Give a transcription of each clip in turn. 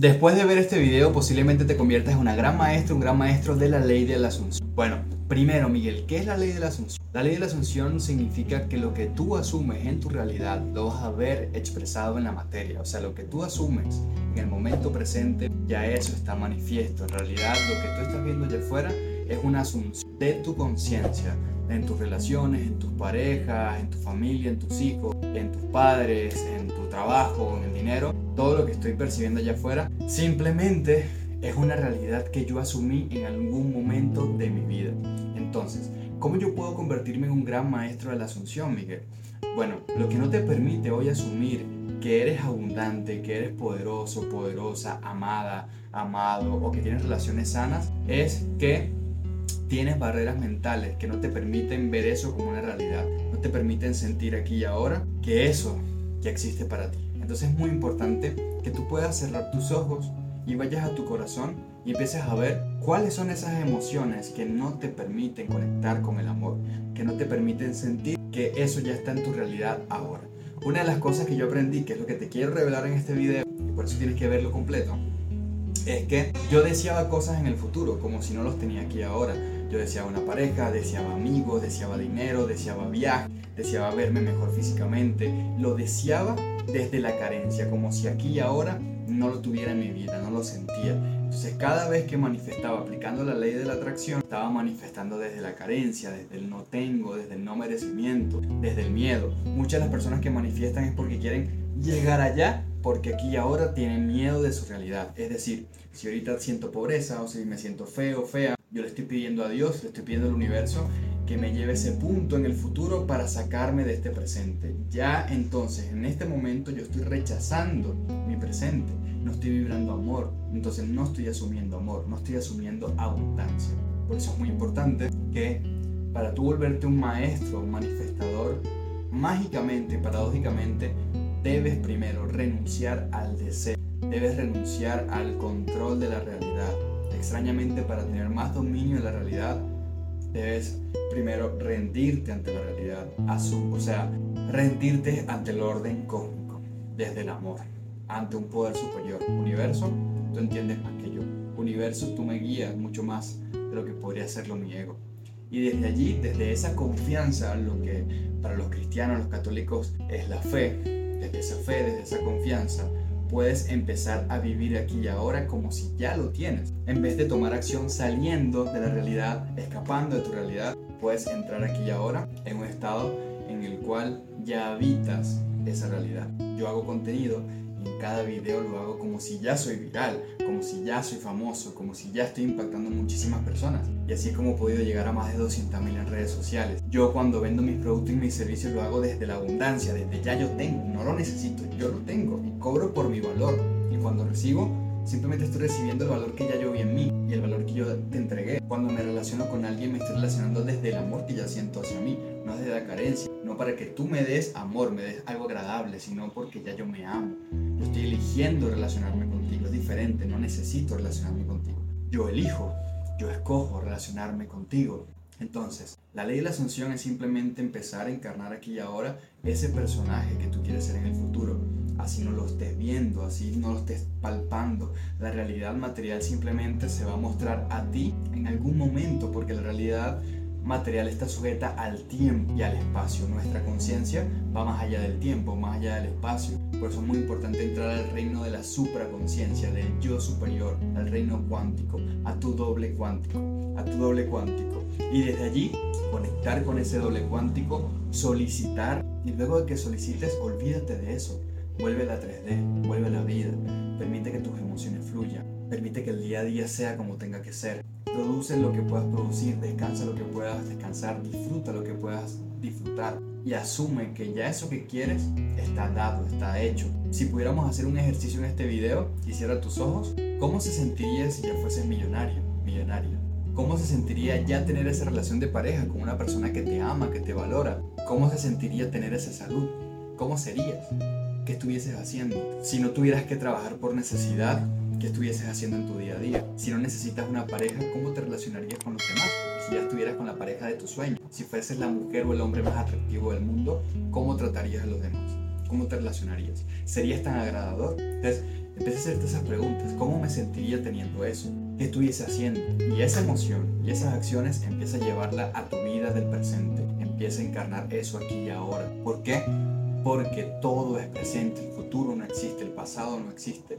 Después de ver este video, posiblemente te conviertas en una gran maestra, un gran maestro de la ley de la asunción. Bueno, primero, Miguel, ¿qué es la ley de la asunción? La ley de la asunción significa que lo que tú asumes en tu realidad lo vas a ver expresado en la materia. O sea, lo que tú asumes en el momento presente, ya eso está manifiesto. En realidad, lo que tú estás viendo allá afuera es una asunción de tu conciencia, en tus relaciones, en tus parejas, en tu familia, en tus hijos, en tus padres, en tu trabajo, en el dinero, todo lo que estoy percibiendo allá afuera, simplemente es una realidad que yo asumí en algún momento de mi vida. Entonces, ¿cómo yo puedo convertirme en un gran maestro de la asunción, Miguel? Bueno, lo que no te permite hoy asumir que eres abundante, que eres poderoso, poderosa, amada, amado o que tienes relaciones sanas es que tienes barreras mentales que no te permiten ver eso como una realidad, no te permiten sentir aquí y ahora que eso ya existe para ti. Entonces es muy importante que tú puedas cerrar tus ojos y vayas a tu corazón y empieces a ver cuáles son esas emociones que no te permiten conectar con el amor, que no te permiten sentir que eso ya está en tu realidad ahora. Una de las cosas que yo aprendí, que es lo que te quiero revelar en este video, y por eso tienes que verlo completo, es que yo deseaba cosas en el futuro, como si no los tenía aquí ahora. Yo deseaba una pareja, deseaba amigos, deseaba dinero, deseaba viaje, deseaba verme mejor físicamente. Lo deseaba desde la carencia, como si aquí y ahora no lo tuviera en mi vida, no lo sentía. Entonces cada vez que manifestaba aplicando la ley de la atracción, estaba manifestando desde la carencia, desde el no tengo, desde el no merecimiento, desde el miedo. Muchas de las personas que manifiestan es porque quieren llegar allá porque aquí y ahora tienen miedo de su realidad. Es decir, si ahorita siento pobreza o si me siento feo, fea, yo le estoy pidiendo a Dios, le estoy pidiendo al universo que me lleve ese punto en el futuro para sacarme de este presente. Ya entonces, en este momento yo estoy rechazando mi presente, no estoy vibrando amor, entonces no estoy asumiendo amor, no estoy asumiendo abundancia. Por eso es muy importante que para tú volverte un maestro, un manifestador, mágicamente, paradójicamente, debes primero renunciar al deseo, debes renunciar al control de la realidad extrañamente para tener más dominio de la realidad, debes primero rendirte ante la realidad, o sea, rendirte ante el orden cósmico, desde el amor, ante un poder superior. Universo, tú entiendes más que yo. Universo, tú me guías mucho más de lo que podría hacerlo mi ego. Y desde allí, desde esa confianza, lo que para los cristianos, los católicos, es la fe, desde esa fe, desde esa confianza, puedes empezar a vivir aquí y ahora como si ya lo tienes. En vez de tomar acción saliendo de la realidad, escapando de tu realidad, puedes entrar aquí y ahora en un estado en el cual ya habitas esa realidad. Yo hago contenido en cada video lo hago como si ya soy viral, como si ya soy famoso, como si ya estoy impactando muchísimas personas. Y así es como he podido llegar a más de 200.000 en redes sociales. Yo cuando vendo mis productos y mis servicios lo hago desde la abundancia, desde ya yo tengo, no lo necesito, yo lo tengo y cobro por mi valor. Y cuando recibo, simplemente estoy recibiendo el valor que ya yo vi en mí y el valor que yo te entregué. Cuando me relaciono con alguien me estoy relacionando desde el amor que ya siento hacia mí, no desde la carencia. No para que tú me des amor, me des algo agradable, sino porque ya yo me amo. Yo estoy eligiendo relacionarme contigo, es diferente, no necesito relacionarme contigo. Yo elijo, yo escojo relacionarme contigo. Entonces, la ley de la asunción es simplemente empezar a encarnar aquí y ahora ese personaje que tú quieres ser en el futuro. Así no lo estés viendo, así no lo estés palpando. La realidad material simplemente se va a mostrar a ti en algún momento, porque la realidad material está sujeta al tiempo y al espacio. Nuestra conciencia va más allá del tiempo, más allá del espacio. Por eso es muy importante entrar al reino de la supraconciencia, del yo superior, al reino cuántico, a tu doble cuántico, a tu doble cuántico. Y desde allí conectar con ese doble cuántico, solicitar y luego de que solicites, olvídate de eso. Vuelve a la 3D, vuelve a la vida, permite que tus emociones fluyan, permite que el día a día sea como tenga que ser. Produce lo que puedas producir, descansa lo que puedas descansar, disfruta lo que puedas disfrutar y asume que ya eso que quieres está dado, está hecho. Si pudiéramos hacer un ejercicio en este video y cierra tus ojos, ¿cómo se sentiría si ya fueses millonario, millonario? ¿Cómo se sentiría ya tener esa relación de pareja con una persona que te ama, que te valora? ¿Cómo se sentiría tener esa salud? ¿Cómo serías? ¿Qué estuvieses haciendo? Si no tuvieras que trabajar por necesidad, ¿Qué estuvieses haciendo en tu día a día? Si no necesitas una pareja, ¿cómo te relacionarías con los demás? Si ya estuvieras con la pareja de tu sueño, si fueses la mujer o el hombre más atractivo del mundo, ¿cómo tratarías a los demás? ¿Cómo te relacionarías? ¿Serías tan agradador? Entonces, Empieza a hacerte esas preguntas. ¿Cómo me sentiría teniendo eso? ¿Qué estuviese haciendo? Y esa emoción y esas acciones empieza a llevarla a tu vida del presente. Empieza a encarnar eso aquí y ahora. ¿Por qué? Porque todo es presente. El futuro no existe, el pasado no existe.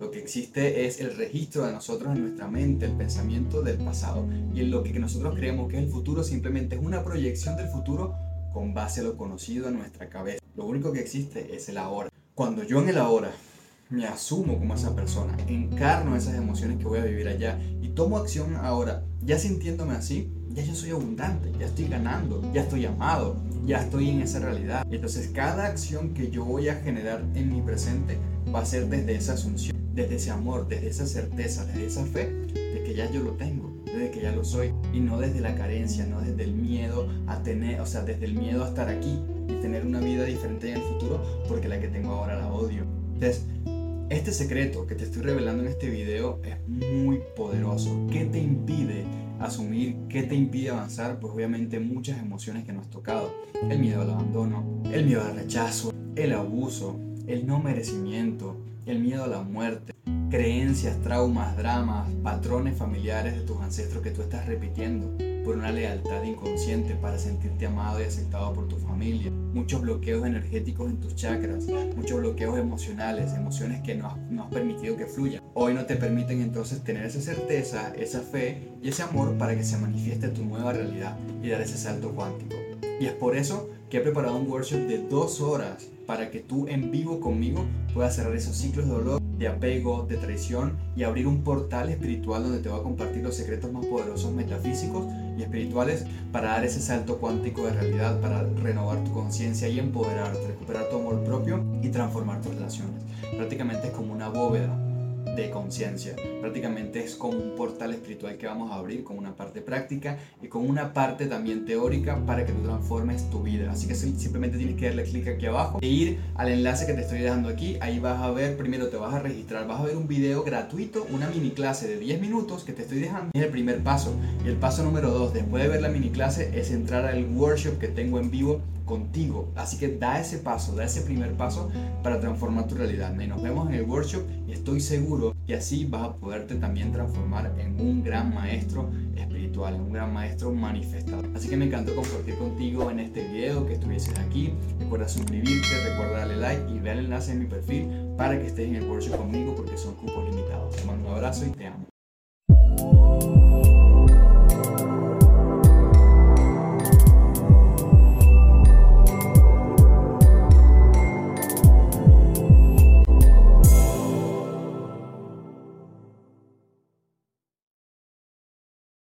Lo que existe es el registro de nosotros en nuestra mente, el pensamiento del pasado. Y en lo que nosotros creemos que es el futuro simplemente es una proyección del futuro con base a lo conocido en nuestra cabeza. Lo único que existe es el ahora. Cuando yo en el ahora me asumo como esa persona, encarno esas emociones que voy a vivir allá y tomo acción ahora, ya sintiéndome así, ya yo soy abundante, ya estoy ganando, ya estoy amado, ya estoy en esa realidad. Entonces cada acción que yo voy a generar en mi presente va a ser desde esa asunción desde ese amor, desde esa certeza, desde esa fe de que ya yo lo tengo, desde que ya lo soy y no desde la carencia, no desde el miedo a tener, o sea, desde el miedo a estar aquí y tener una vida diferente en el futuro porque la que tengo ahora la odio. Entonces, este secreto que te estoy revelando en este video es muy poderoso. ¿Qué te impide asumir? ¿Qué te impide avanzar? Pues obviamente muchas emociones que nos has tocado. El miedo al abandono, el miedo al rechazo, el abuso, el no merecimiento, el miedo a la muerte, creencias, traumas, dramas, patrones familiares de tus ancestros que tú estás repitiendo por una lealtad inconsciente para sentirte amado y aceptado por tu familia, muchos bloqueos energéticos en tus chakras, muchos bloqueos emocionales, emociones que no has, permitido que fluyan. Hoy no te permiten entonces tener esa certeza, esa fe y ese amor para que se manifieste tu nueva realidad y dar ese salto cuántico. Y es por eso que he preparado un workshop de dos horas para que tú en vivo conmigo puedas cerrar esos ciclos de dolor, de apego, de traición y abrir un portal espiritual donde te voy a compartir los secretos más poderosos metafísicos y espirituales para dar ese salto cuántico de realidad, para renovar tu conciencia y empoderarte, recuperar tu amor propio y transformar tus relaciones. Prácticamente es como una bóveda de conciencia. Prácticamente es como un portal espiritual que vamos a abrir con una parte práctica y con una parte también teórica para que tú transformes tu vida. Así que simplemente tienes que darle clic aquí abajo e ir al enlace que te estoy dejando aquí. Ahí vas a ver, primero te vas a registrar, vas a ver un video gratuito, una mini clase de 10 minutos que te estoy dejando. Es el primer paso. Y el paso número 2, después de ver la mini clase, es entrar al workshop que tengo en vivo contigo. Así que da ese paso, da ese primer paso para transformar tu realidad. Y nos vemos en el workshop y estoy seguro que así vas a poderte también transformar en un gran maestro espiritual, en un gran maestro manifestado. Así que me encantó compartir contigo en este video, que estuvieses aquí. Recuerda suscribirte, recuerda darle like y ver el enlace en mi perfil para que estés en el workshop conmigo porque son cupos limitados. Te mando un abrazo y te amo.